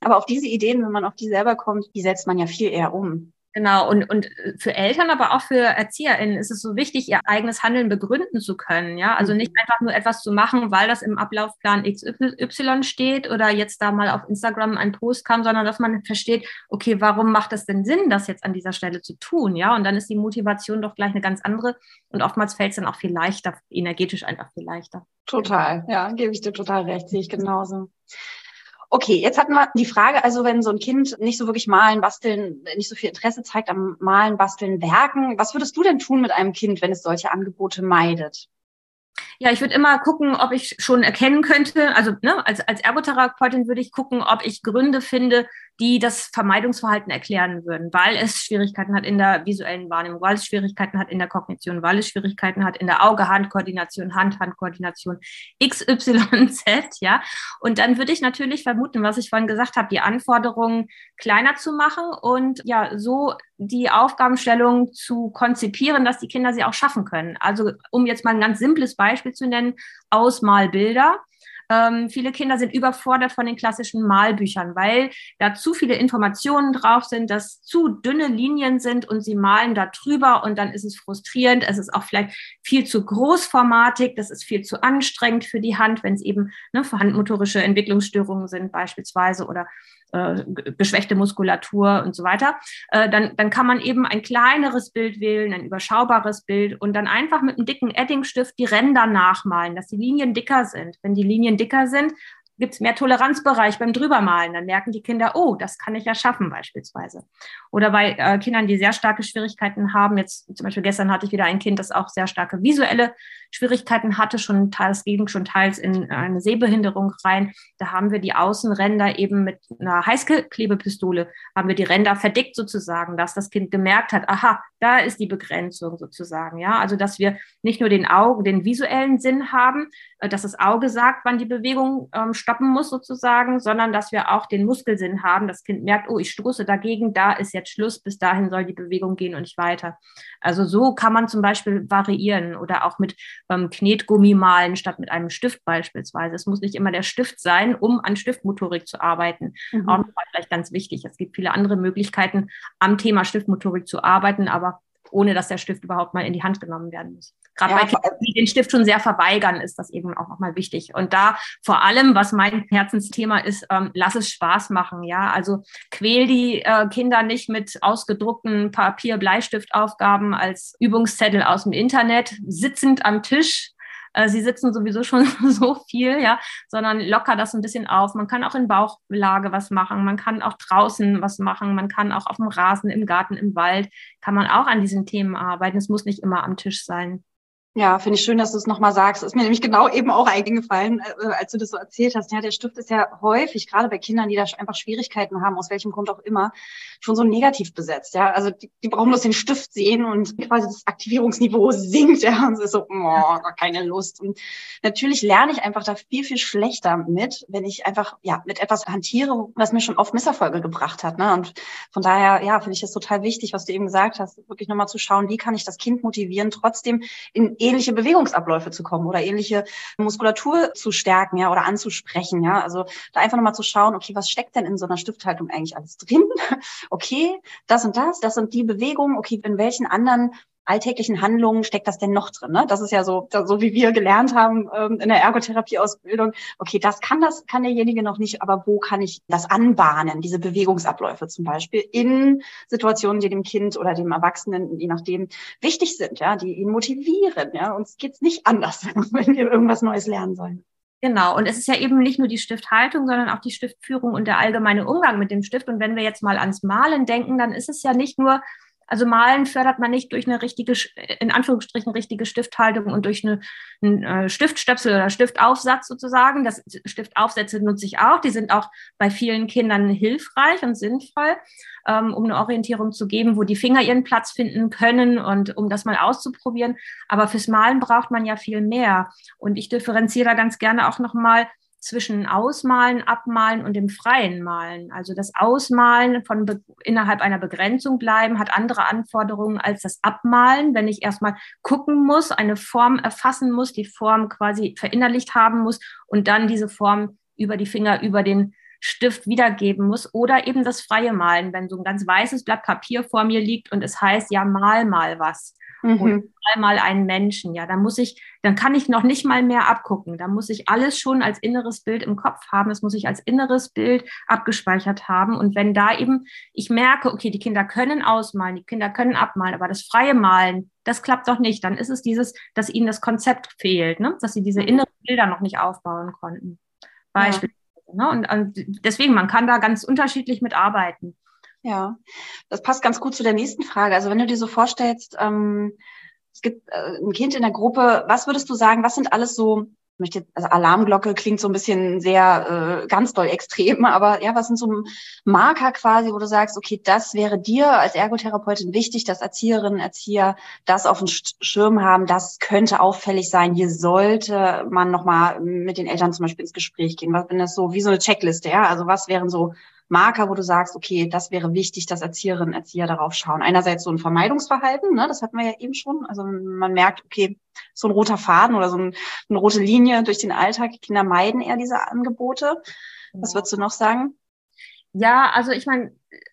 Aber auf diese Ideen, wenn man auf die selber kommt, die setzt man ja viel eher um. Genau, und, und für Eltern, aber auch für ErzieherInnen ist es so wichtig, ihr eigenes Handeln begründen zu können. Ja, also nicht mhm. einfach nur etwas zu machen, weil das im Ablaufplan XY steht oder jetzt da mal auf Instagram ein Post kam, sondern dass man versteht, okay, warum macht es denn Sinn, das jetzt an dieser Stelle zu tun? Ja, und dann ist die Motivation doch gleich eine ganz andere und oftmals fällt es dann auch viel leichter, energetisch einfach viel leichter. Total, ja, gebe ich dir total recht, sehe ich genauso. Okay, jetzt hatten wir die Frage, also wenn so ein Kind nicht so wirklich malen, basteln, nicht so viel Interesse zeigt am Malen, basteln, werken, was würdest du denn tun mit einem Kind, wenn es solche Angebote meidet? Ja, ich würde immer gucken, ob ich schon erkennen könnte, also ne, als, als Ergotherapeutin würde ich gucken, ob ich Gründe finde, die das Vermeidungsverhalten erklären würden, weil es Schwierigkeiten hat in der visuellen Wahrnehmung, weil es Schwierigkeiten hat in der Kognition, weil es Schwierigkeiten hat in der Auge-Hand-Koordination, Hand-Hand-Koordination, XYZ, ja. Und dann würde ich natürlich vermuten, was ich vorhin gesagt habe, die Anforderungen kleiner zu machen und ja, so die Aufgabenstellung zu konzipieren, dass die Kinder sie auch schaffen können. Also, um jetzt mal ein ganz simples Beispiel zu nennen, Ausmalbilder ähm, viele Kinder sind überfordert von den klassischen Malbüchern, weil da zu viele Informationen drauf sind, dass zu dünne Linien sind und sie malen da drüber und dann ist es frustrierend. Es ist auch vielleicht viel zu großformatig, das ist viel zu anstrengend für die Hand, wenn es eben ne, handmotorische Entwicklungsstörungen sind beispielsweise oder äh, geschwächte Muskulatur und so weiter, äh, dann, dann kann man eben ein kleineres Bild wählen, ein überschaubares Bild und dann einfach mit einem dicken Eddingstift die Ränder nachmalen, dass die Linien dicker sind. Wenn die Linien dicker sind, gibt es mehr Toleranzbereich beim Drübermalen. Dann merken die Kinder, oh, das kann ich ja schaffen beispielsweise. Oder bei äh, Kindern, die sehr starke Schwierigkeiten haben, jetzt zum Beispiel gestern hatte ich wieder ein Kind, das auch sehr starke visuelle Schwierigkeiten hatte, schon teils ging schon teils in eine Sehbehinderung rein. Da haben wir die Außenränder eben mit einer Heißklebepistole, haben wir die Ränder verdickt sozusagen, dass das Kind gemerkt hat, aha, da ist die Begrenzung sozusagen. Ja, also dass wir nicht nur den Augen, den visuellen Sinn haben, äh, dass das Auge sagt, wann die Bewegung ähm, stoppen muss sozusagen, sondern dass wir auch den Muskelsinn haben. Das Kind merkt, oh, ich stoße dagegen, da ist jetzt Schluss, bis dahin soll die Bewegung gehen und nicht weiter. Also so kann man zum Beispiel variieren oder auch mit ähm, Knetgummi malen statt mit einem Stift beispielsweise. Es muss nicht immer der Stift sein, um an Stiftmotorik zu arbeiten. Mhm. Auch nochmal vielleicht ganz wichtig. Es gibt viele andere Möglichkeiten, am Thema Stiftmotorik zu arbeiten, aber ohne dass der Stift überhaupt mal in die Hand genommen werden muss. Gerade ja, bei Kindern, die den Stift schon sehr verweigern, ist das eben auch nochmal wichtig. Und da vor allem, was mein Herzensthema ist, ähm, lass es Spaß machen. Ja, also quäl die äh, Kinder nicht mit ausgedruckten Papier-Bleistiftaufgaben als Übungszettel aus dem Internet, sitzend am Tisch äh, sie sitzen sowieso schon [laughs] so viel, ja, sondern locker das ein bisschen auf. Man kann auch in Bauchlage was machen, man kann auch draußen was machen, man kann auch auf dem Rasen, im Garten, im Wald, kann man auch an diesen Themen arbeiten. Es muss nicht immer am Tisch sein. Ja, finde ich schön, dass du es nochmal sagst. Ist mir nämlich genau eben auch eingefallen, äh, als du das so erzählt hast. Ja, der Stift ist ja häufig, gerade bei Kindern, die da einfach Schwierigkeiten haben, aus welchem Grund auch immer, schon so negativ besetzt. Ja, also die, die brauchen bloß den Stift sehen und quasi das Aktivierungsniveau sinkt. Ja, und es ist so, oh, keine Lust. Und natürlich lerne ich einfach da viel, viel schlechter mit, wenn ich einfach, ja, mit etwas hantiere, was mir schon oft Misserfolge gebracht hat. Ne? Und von daher, ja, finde ich es total wichtig, was du eben gesagt hast, wirklich nochmal zu schauen, wie kann ich das Kind motivieren, trotzdem in ähnliche Bewegungsabläufe zu kommen oder ähnliche Muskulatur zu stärken, ja, oder anzusprechen, ja. Also da einfach nochmal zu schauen, okay, was steckt denn in so einer Stifthaltung eigentlich alles drin? [laughs] Okay, das und das, das sind die Bewegungen, okay, in welchen anderen alltäglichen Handlungen steckt das denn noch drin? Ne? Das ist ja so, so wie wir gelernt haben ähm, in der Ergotherapieausbildung. Okay, das kann das kann derjenige noch nicht, aber wo kann ich das anbahnen? Diese Bewegungsabläufe zum Beispiel in Situationen, die dem Kind oder dem Erwachsenen, je nachdem, wichtig sind, ja, die ihn motivieren. Ja, uns geht's nicht anders, [laughs] wenn wir irgendwas Neues lernen sollen. Genau, und es ist ja eben nicht nur die Stifthaltung, sondern auch die Stiftführung und der allgemeine Umgang mit dem Stift. Und wenn wir jetzt mal ans Malen denken, dann ist es ja nicht nur also Malen fördert man nicht durch eine richtige, in Anführungsstrichen richtige Stifthaltung und durch eine, einen äh, Stiftstöpsel oder Stiftaufsatz sozusagen. Das Stiftaufsätze nutze ich auch. Die sind auch bei vielen Kindern hilfreich und sinnvoll, ähm, um eine Orientierung zu geben, wo die Finger ihren Platz finden können und um das mal auszuprobieren. Aber fürs Malen braucht man ja viel mehr. Und ich differenziere da ganz gerne auch nochmal zwischen Ausmalen, Abmalen und dem freien Malen. Also das Ausmalen von innerhalb einer Begrenzung bleiben hat andere Anforderungen als das Abmalen, wenn ich erstmal gucken muss, eine Form erfassen muss, die Form quasi verinnerlicht haben muss und dann diese Form über die Finger, über den Stift wiedergeben muss oder eben das freie Malen, wenn so ein ganz weißes Blatt Papier vor mir liegt und es heißt, ja, mal mal was mhm. und einmal einen Menschen. Ja, dann muss ich, dann kann ich noch nicht mal mehr abgucken. Da muss ich alles schon als inneres Bild im Kopf haben. Das muss ich als inneres Bild abgespeichert haben. Und wenn da eben ich merke, okay, die Kinder können ausmalen, die Kinder können abmalen, aber das freie Malen, das klappt doch nicht. Dann ist es dieses, dass ihnen das Konzept fehlt, ne? dass sie diese mhm. inneren Bilder noch nicht aufbauen konnten. Beispiel. Ja. Ne? Und, und deswegen, man kann da ganz unterschiedlich mitarbeiten. Ja, das passt ganz gut zu der nächsten Frage. Also wenn du dir so vorstellst, ähm, es gibt äh, ein Kind in der Gruppe, was würdest du sagen, was sind alles so möchte also Alarmglocke klingt so ein bisschen sehr äh, ganz doll extrem, [laughs] aber ja, was sind so Marker quasi, wo du sagst, okay, das wäre dir als Ergotherapeutin wichtig, dass Erzieherinnen, Erzieher das auf dem Schirm haben, das könnte auffällig sein. Hier sollte man nochmal mit den Eltern zum Beispiel ins Gespräch gehen. Was wenn das so wie so eine Checkliste, ja? Also was wären so Marker, wo du sagst, okay, das wäre wichtig, dass Erzieherinnen, Erzieher darauf schauen. Einerseits so ein Vermeidungsverhalten, ne, das hatten wir ja eben schon. Also man merkt, okay, so ein roter Faden oder so ein, eine rote Linie durch den Alltag. Kinder meiden eher diese Angebote. Was würdest du noch sagen? Ja, also ich meine,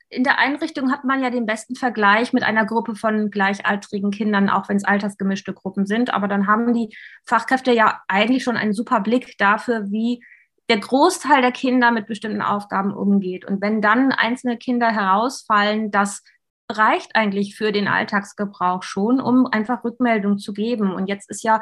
in der Einrichtung hat man ja den besten Vergleich mit einer Gruppe von gleichaltrigen Kindern, auch wenn es altersgemischte Gruppen sind. Aber dann haben die Fachkräfte ja eigentlich schon einen super Blick dafür, wie der Großteil der Kinder mit bestimmten Aufgaben umgeht. Und wenn dann einzelne Kinder herausfallen, das reicht eigentlich für den Alltagsgebrauch schon, um einfach Rückmeldung zu geben. Und jetzt ist ja,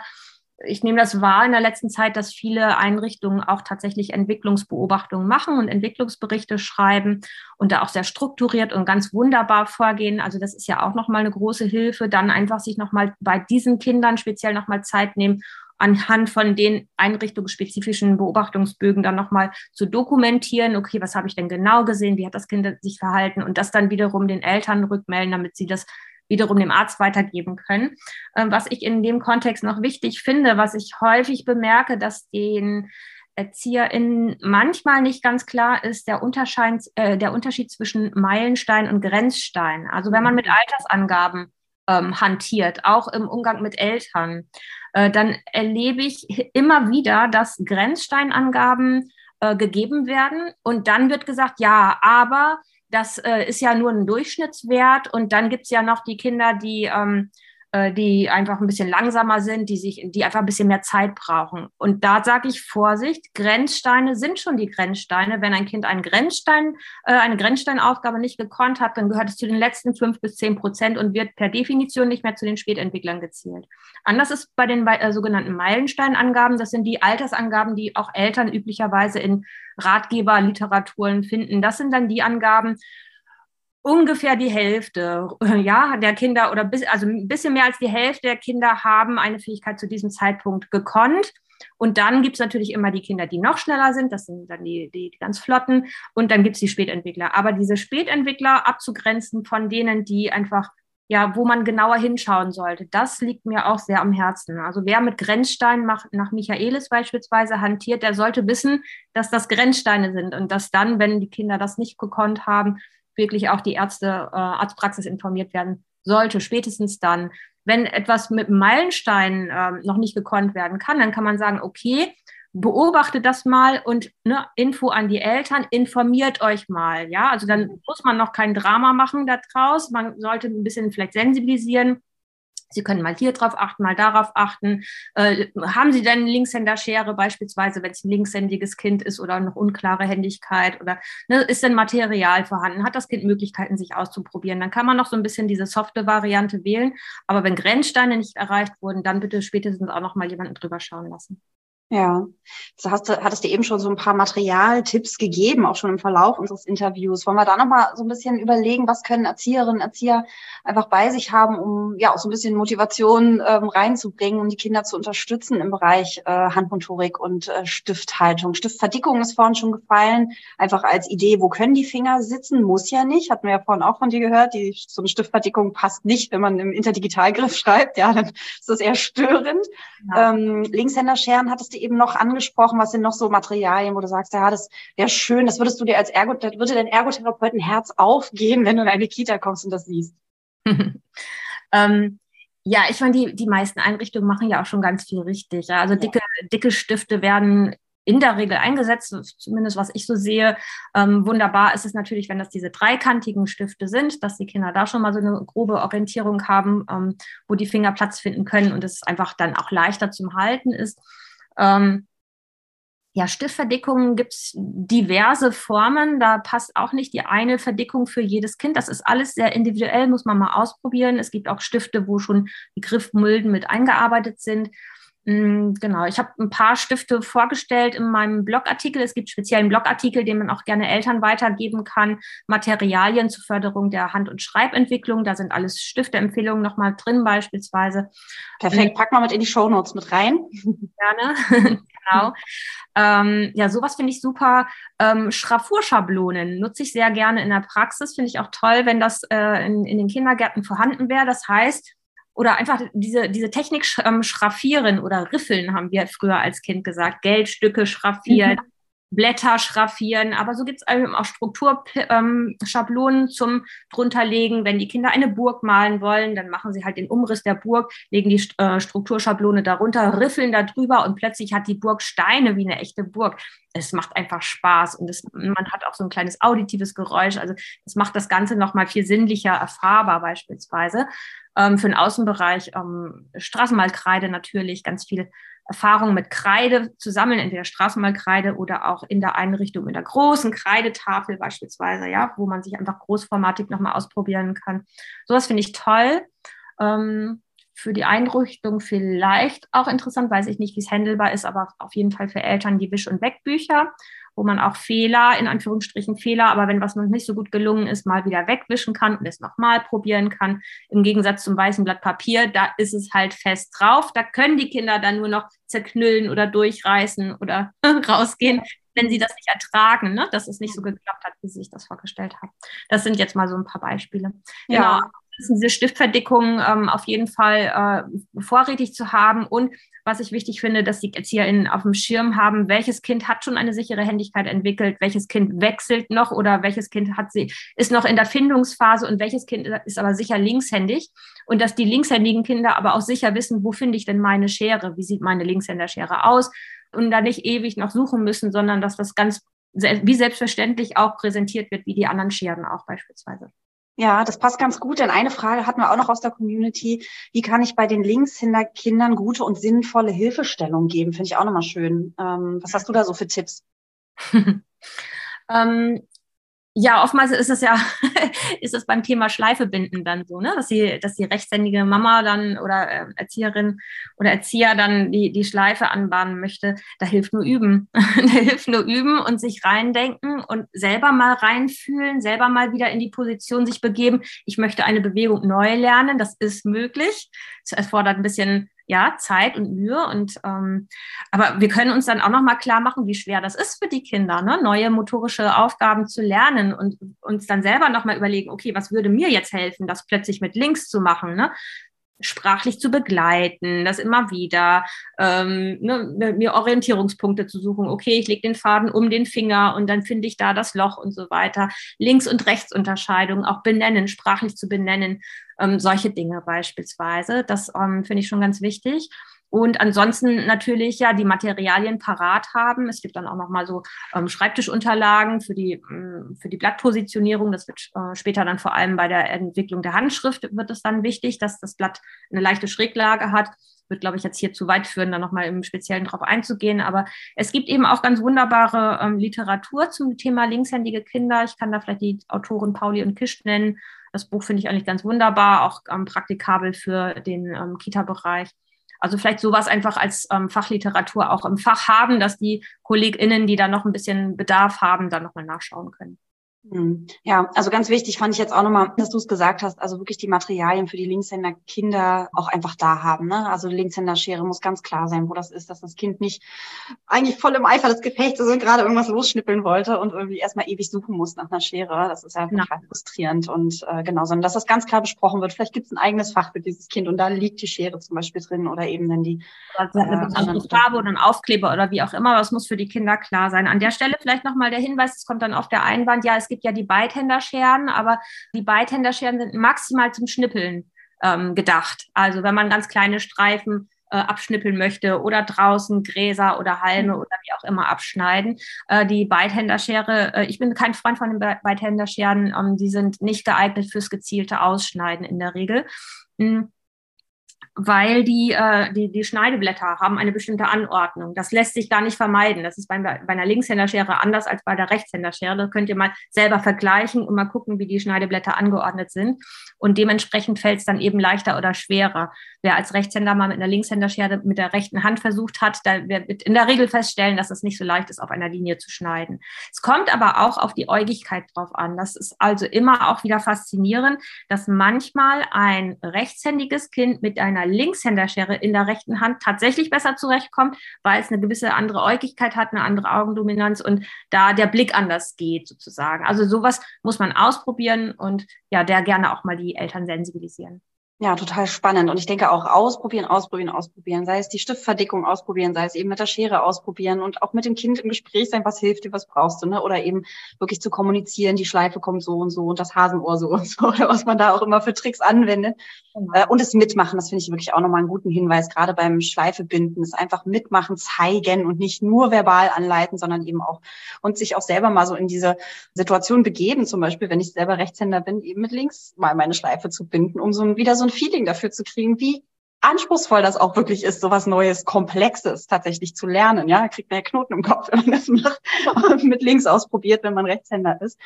ich nehme das wahr in der letzten Zeit, dass viele Einrichtungen auch tatsächlich Entwicklungsbeobachtungen machen und Entwicklungsberichte schreiben und da auch sehr strukturiert und ganz wunderbar vorgehen. Also das ist ja auch nochmal eine große Hilfe, dann einfach sich nochmal bei diesen Kindern speziell nochmal Zeit nehmen anhand von den einrichtungsspezifischen Beobachtungsbögen dann nochmal zu dokumentieren, okay, was habe ich denn genau gesehen, wie hat das Kind sich verhalten und das dann wiederum den Eltern rückmelden, damit sie das wiederum dem Arzt weitergeben können. Ähm, was ich in dem Kontext noch wichtig finde, was ich häufig bemerke, dass den ErzieherInnen manchmal nicht ganz klar ist, der Unterschied, äh, der Unterschied zwischen Meilenstein und Grenzstein. Also wenn man mit Altersangaben ähm, hantiert, auch im Umgang mit Eltern, äh, dann erlebe ich immer wieder, dass Grenzsteinangaben äh, gegeben werden und dann wird gesagt, ja, aber das äh, ist ja nur ein Durchschnittswert und dann gibt es ja noch die Kinder, die ähm, äh, die einfach ein bisschen langsamer sind, die sich, die einfach ein bisschen mehr Zeit brauchen. Und da sage ich Vorsicht, Grenzsteine sind schon die Grenzsteine. Wenn ein Kind einen Grenzstein, äh, eine Grenzsteinaufgabe nicht gekonnt hat, dann gehört es zu den letzten fünf bis zehn Prozent und wird per Definition nicht mehr zu den Spätentwicklern gezählt. Anders ist bei den äh, sogenannten Meilensteinangaben. Das sind die Altersangaben, die auch Eltern üblicherweise in Ratgeberliteraturen finden. Das sind dann die Angaben, ungefähr die Hälfte ja, der Kinder oder bis, also ein bisschen mehr als die Hälfte der Kinder haben eine Fähigkeit zu diesem Zeitpunkt gekonnt. Und dann gibt es natürlich immer die Kinder, die noch schneller sind, das sind dann die, die, die ganz flotten, und dann gibt es die Spätentwickler. Aber diese Spätentwickler abzugrenzen von denen, die einfach, ja, wo man genauer hinschauen sollte, das liegt mir auch sehr am Herzen. Also wer mit Grenzsteinen macht, nach Michaelis beispielsweise hantiert, der sollte wissen, dass das Grenzsteine sind und dass dann, wenn die Kinder das nicht gekonnt haben, wirklich auch die Ärzte, äh, Arztpraxis informiert werden sollte, spätestens dann. Wenn etwas mit Meilenstein äh, noch nicht gekonnt werden kann, dann kann man sagen, okay, beobachtet das mal und ne, Info an die Eltern, informiert euch mal. Ja, also dann muss man noch kein Drama machen daraus. Man sollte ein bisschen vielleicht sensibilisieren Sie können mal hier drauf achten, mal darauf achten. Äh, haben Sie denn Linkshänderschere beispielsweise, wenn es ein linkshändiges Kind ist oder noch unklare Händigkeit oder ne, ist denn Material vorhanden? Hat das Kind Möglichkeiten, sich auszuprobieren? Dann kann man noch so ein bisschen diese softe Variante wählen. Aber wenn Grenzsteine nicht erreicht wurden, dann bitte spätestens auch noch mal jemanden drüber schauen lassen. Ja, du hast, hattest dir eben schon so ein paar Materialtipps gegeben, auch schon im Verlauf unseres Interviews. Wollen wir da nochmal so ein bisschen überlegen, was können Erzieherinnen, Erzieher einfach bei sich haben, um ja auch so ein bisschen Motivation ähm, reinzubringen, um die Kinder zu unterstützen im Bereich äh, Handmotorik und äh, Stifthaltung. Stiftverdickung ist vorhin schon gefallen, einfach als Idee, wo können die Finger sitzen, muss ja nicht, hatten wir ja vorhin auch von dir gehört, die, so eine Stiftverdickung passt nicht, wenn man im Interdigitalgriff [laughs] schreibt, ja, dann ist das eher störend. Ja. Ähm, Linkshänderscheren hattest du du eben noch angesprochen? Was sind noch so Materialien, wo du sagst, ja, das wäre schön, das würdest du dir als Ergo, das würde dein Ergotherapeuten Herz aufgehen, wenn du in eine Kita kommst und das siehst? [laughs] ähm, ja, ich meine, die, die meisten Einrichtungen machen ja auch schon ganz viel richtig. Ja. Also dicke, ja. dicke Stifte werden in der Regel eingesetzt, zumindest was ich so sehe. Ähm, wunderbar ist es natürlich, wenn das diese dreikantigen Stifte sind, dass die Kinder da schon mal so eine grobe Orientierung haben, ähm, wo die Finger Platz finden können und es einfach dann auch leichter zum Halten ist. Ähm, ja, Stiftverdickungen gibt es diverse Formen. Da passt auch nicht die eine Verdickung für jedes Kind. Das ist alles sehr individuell, muss man mal ausprobieren. Es gibt auch Stifte, wo schon die Griffmulden mit eingearbeitet sind. Mm, genau, ich habe ein paar Stifte vorgestellt in meinem Blogartikel. Es gibt speziellen Blogartikel, den man auch gerne Eltern weitergeben kann. Materialien zur Förderung der Hand- und Schreibentwicklung. Da sind alles Stifteempfehlungen nochmal drin beispielsweise. Perfekt, pack mal mit in die Shownotes mit rein. [laughs] Gerne, [laughs] genau. Ähm, ja, sowas finde ich super. Ähm, Schraffurschablonen nutze ich sehr gerne in der Praxis. Finde ich auch toll, wenn das äh, in, in den Kindergärten vorhanden wäre. Das heißt, oder einfach diese, diese Technik ähm, schraffieren oder riffeln, haben wir früher als Kind gesagt. Geldstücke schraffieren, mhm. Blätter schraffieren, aber so gibt es auch Strukturschablonen ähm, zum drunterlegen. Wenn die Kinder eine Burg malen wollen, dann machen sie halt den Umriss der Burg, legen die äh, Strukturschablone darunter, riffeln da drüber und plötzlich hat die Burg Steine wie eine echte Burg. Es macht einfach Spaß und es, man hat auch so ein kleines auditives Geräusch. Also es macht das Ganze nochmal viel sinnlicher erfahrbar beispielsweise. Ähm, für den Außenbereich ähm, Straßenmalkreide natürlich ganz viel Erfahrung mit Kreide zu sammeln, entweder Straßenmalkreide oder auch in der Einrichtung in der großen Kreidetafel beispielsweise, ja, wo man sich einfach großformatig nochmal ausprobieren kann. Sowas finde ich toll. Ähm, für die Einrichtung vielleicht auch interessant, weiß ich nicht, wie es handelbar ist, aber auf jeden Fall für Eltern die Wisch- und Wegbücher wo man auch Fehler, in Anführungsstrichen Fehler, aber wenn was noch nicht so gut gelungen ist, mal wieder wegwischen kann und es nochmal probieren kann. Im Gegensatz zum weißen Blatt Papier, da ist es halt fest drauf. Da können die Kinder dann nur noch zerknüllen oder durchreißen oder [laughs] rausgehen, wenn sie das nicht ertragen, ne? dass es nicht so geklappt hat, wie sie sich das vorgestellt haben. Das sind jetzt mal so ein paar Beispiele. Ja. Genau diese Stiftverdickung ähm, auf jeden Fall äh, vorrätig zu haben und was ich wichtig finde, dass die ErzieherInnen auf dem Schirm haben, welches Kind hat schon eine sichere Händigkeit entwickelt, welches Kind wechselt noch oder welches Kind hat sie, ist noch in der Findungsphase und welches Kind ist aber sicher linkshändig. Und dass die linkshändigen Kinder aber auch sicher wissen, wo finde ich denn meine Schere, wie sieht meine Linkshänderschere aus und da nicht ewig noch suchen müssen, sondern dass das ganz wie selbstverständlich auch präsentiert wird, wie die anderen Scheren auch beispielsweise. Ja, das passt ganz gut, denn eine Frage hatten wir auch noch aus der Community. Wie kann ich bei den Linkshänder-Kindern gute und sinnvolle Hilfestellung geben? Finde ich auch nochmal schön. Ähm, was hast du da so für Tipps? [laughs] [laughs] ähm, ja, oftmals ist es ja, [laughs] ist es beim Thema Schleife binden dann so, ne, dass die, dass die rechtshändige Mama dann oder äh, Erzieherin oder Erzieher dann die, die Schleife anbahnen möchte. Da hilft nur üben. [laughs] da hilft nur üben und sich reindenken und selber mal reinfühlen, selber mal wieder in die Position sich begeben. Ich möchte eine Bewegung neu lernen. Das ist möglich. Es erfordert ein bisschen ja, Zeit und Mühe. Und ähm, aber wir können uns dann auch noch mal klar machen, wie schwer das ist für die Kinder, ne? neue motorische Aufgaben zu lernen und uns dann selber noch mal überlegen, okay, was würde mir jetzt helfen, das plötzlich mit links zu machen? Ne? sprachlich zu begleiten, das immer wieder, ähm, ne, mir Orientierungspunkte zu suchen. Okay, ich lege den Faden um den Finger und dann finde ich da das Loch und so weiter. Links- und Rechtsunterscheidung auch benennen, sprachlich zu benennen, ähm, solche Dinge beispielsweise. Das ähm, finde ich schon ganz wichtig. Und ansonsten natürlich ja die Materialien parat haben. Es gibt dann auch nochmal so ähm, Schreibtischunterlagen für die, ähm, für die Blattpositionierung. Das wird äh, später dann vor allem bei der Entwicklung der Handschrift wird es dann wichtig, dass das Blatt eine leichte Schräglage hat. Wird, glaube ich, jetzt hier zu weit führen, da nochmal im Speziellen drauf einzugehen. Aber es gibt eben auch ganz wunderbare ähm, Literatur zum Thema linkshändige Kinder. Ich kann da vielleicht die Autoren Pauli und Kisch nennen. Das Buch finde ich eigentlich ganz wunderbar, auch ähm, praktikabel für den ähm, Kita-Bereich. Also vielleicht sowas einfach als ähm, Fachliteratur auch im Fach haben, dass die KollegInnen, die da noch ein bisschen Bedarf haben, dann nochmal nachschauen können. Hm. Ja, also ganz wichtig fand ich jetzt auch nochmal, dass du es gesagt hast, also wirklich die Materialien für die Linkshänder Kinder auch einfach da haben. Ne? Also Linkshänderschere muss ganz klar sein, wo das ist, dass das Kind nicht eigentlich voll im Eifer des Gefechts ist und gerade irgendwas losschnippeln wollte und irgendwie erstmal ewig suchen muss nach einer Schere. Das ist ja total ja. frustrierend und äh, genau, sondern dass das ganz klar besprochen wird. Vielleicht gibt es ein eigenes Fach für dieses Kind und da liegt die Schere zum Beispiel drin oder eben dann die also eine äh, Farbe oder ein Aufkleber oder wie auch immer. Aber es muss für die Kinder klar sein. An der Stelle vielleicht nochmal der Hinweis, es kommt dann auf der Einwand, ja, es gibt gibt ja die Beithänderscheren, aber die Beithänderscheren sind maximal zum Schnippeln ähm, gedacht. Also wenn man ganz kleine Streifen äh, abschnippeln möchte oder draußen Gräser oder Halme mhm. oder wie auch immer abschneiden. Äh, die Beithänderschere, äh, ich bin kein Freund von den Be Beithänderscheren, ähm, die sind nicht geeignet fürs gezielte Ausschneiden in der Regel. Mhm. Weil die, äh, die, die Schneideblätter haben eine bestimmte Anordnung. Das lässt sich gar nicht vermeiden. Das ist bei, bei einer Linkshänderschere anders als bei der Rechtshänderschere. Da könnt ihr mal selber vergleichen und mal gucken, wie die Schneideblätter angeordnet sind. Und dementsprechend fällt es dann eben leichter oder schwerer. Wer als Rechtshänder mal mit einer Linkshänderschere mit der rechten Hand versucht hat, da wird in der Regel feststellen, dass es nicht so leicht ist, auf einer Linie zu schneiden. Es kommt aber auch auf die Äugigkeit drauf an. Das ist also immer auch wieder faszinierend, dass manchmal ein rechtshändiges Kind mit einer Linkshänderschere in der rechten Hand tatsächlich besser zurechtkommt, weil es eine gewisse andere Äugigkeit hat, eine andere Augendominanz und da der Blick anders geht sozusagen. Also sowas muss man ausprobieren und ja, der gerne auch mal die Eltern sensibilisieren. Ja, total spannend. Und ich denke auch ausprobieren, ausprobieren, ausprobieren. Sei es die Stiftverdickung ausprobieren, sei es eben mit der Schere ausprobieren und auch mit dem Kind im Gespräch sein, was hilft dir, was brauchst du, ne? Oder eben wirklich zu kommunizieren, die Schleife kommt so und so und das Hasenohr so und so [laughs] oder was man da auch immer für Tricks anwendet. Genau. Und es mitmachen, das finde ich wirklich auch nochmal einen guten Hinweis, gerade beim Schleifebinden, es einfach mitmachen, zeigen und nicht nur verbal anleiten, sondern eben auch und sich auch selber mal so in diese Situation begeben, zum Beispiel, wenn ich selber Rechtshänder bin, eben mit links mal meine Schleife zu binden, um so wieder so ein Feeling dafür zu kriegen, wie anspruchsvoll das auch wirklich ist, so was Neues, Komplexes tatsächlich zu lernen. Ja, kriegt man ja Knoten im Kopf, wenn man das macht mit links ausprobiert, wenn man Rechtshänder ist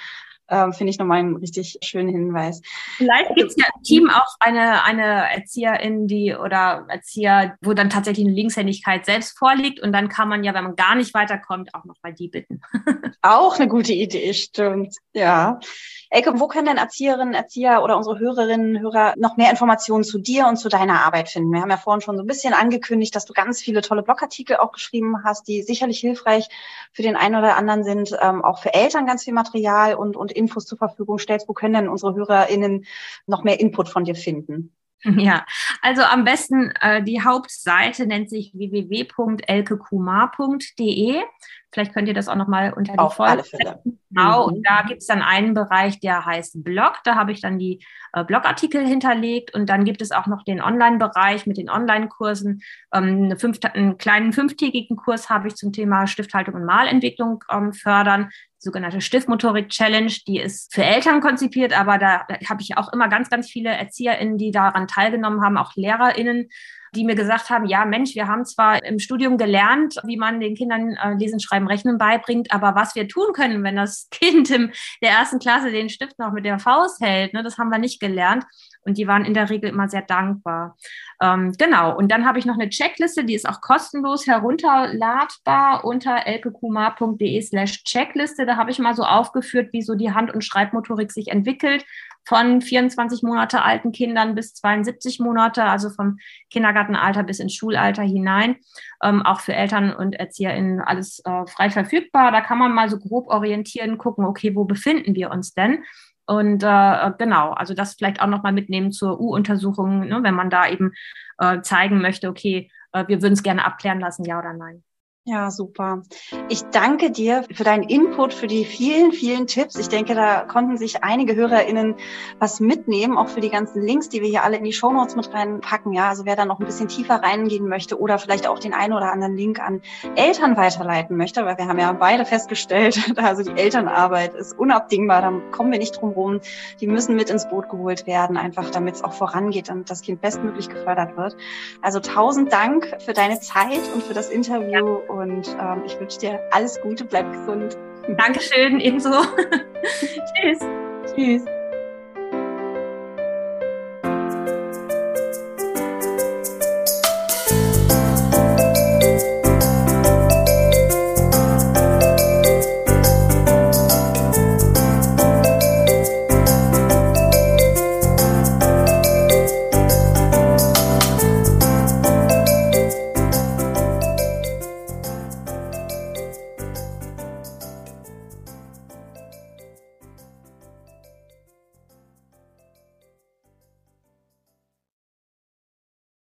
ähm, finde ich nochmal einen richtig schönen Hinweis. Vielleicht gibt es ja im Team auch eine, eine Erzieherin, die oder Erzieher, wo dann tatsächlich eine Linkshändigkeit selbst vorliegt und dann kann man ja, wenn man gar nicht weiterkommt, auch nochmal die bitten. [laughs] auch eine gute Idee, stimmt. Ja. Elke, wo können denn Erzieherinnen, Erzieher oder unsere Hörerinnen, Hörer noch mehr Informationen zu dir und zu deiner Arbeit finden? Wir haben ja vorhin schon so ein bisschen angekündigt, dass du ganz viele tolle Blogartikel auch geschrieben hast, die sicherlich hilfreich für den einen oder anderen sind, ähm, auch für Eltern ganz viel Material und, und Infos zur Verfügung stellst. Wo können denn unsere HörerInnen noch mehr Input von dir finden? Ja, also am besten äh, die Hauptseite nennt sich www.elkekumar.de. Vielleicht könnt ihr das auch nochmal unter die Folge. Genau, mhm. und da gibt es dann einen Bereich, der heißt Blog. Da habe ich dann die äh, Blogartikel hinterlegt. Und dann gibt es auch noch den Online-Bereich mit den Online-Kursen. Ähm, eine fünf, einen kleinen fünftägigen Kurs habe ich zum Thema Stifthaltung und Malentwicklung ähm, fördern sogenannte Stiftmotorik-Challenge, die ist für Eltern konzipiert, aber da, habe ich auch immer ganz, ganz viele ErzieherInnen, die daran teilgenommen haben, auch LehrerInnen, die mir gesagt haben, ja Mensch, wir haben zwar im Studium gelernt, wie man den Kindern äh, Lesen, Schreiben, Rechnen beibringt, aber was wir tun können, wenn das [laughs] Kind in der ersten Klasse den Stift noch mit der Faust hält, ne, das haben wir nicht gelernt. Und die waren in der Regel immer sehr dankbar. Ähm, genau. Und dann habe ich noch eine Checkliste, die ist auch kostenlos herunterladbar unter elkekumar.de slash Checkliste. Da habe ich mal so aufgeführt, wie so die Hand- und Schreibmotorik sich entwickelt von 24 Monate alten Kindern bis 72 Monate, also vom Kindergartenalter bis ins Schulalter hinein. Ähm, auch für Eltern und ErzieherInnen alles äh, frei verfügbar. Da kann man mal so grob orientieren, gucken, okay, wo befinden wir uns denn? Und äh, genau, also das vielleicht auch nochmal mitnehmen zur U-Untersuchung, ne, wenn man da eben äh, zeigen möchte, okay, äh, wir würden es gerne abklären lassen, ja oder nein. Ja, super. Ich danke dir für deinen Input, für die vielen, vielen Tipps. Ich denke, da konnten sich einige HörerInnen was mitnehmen, auch für die ganzen Links, die wir hier alle in die Shownotes mit reinpacken. Ja, also wer da noch ein bisschen tiefer reingehen möchte oder vielleicht auch den einen oder anderen Link an Eltern weiterleiten möchte, weil wir haben ja beide festgestellt, [laughs] also die Elternarbeit ist unabdingbar, da kommen wir nicht drum rum. Die müssen mit ins Boot geholt werden, einfach damit es auch vorangeht und das Kind bestmöglich gefördert wird. Also tausend Dank für deine Zeit und für das Interview. Ja und ähm, ich wünsche dir alles Gute, bleib gesund. Dankeschön, ebenso. [laughs] Tschüss. Tschüss.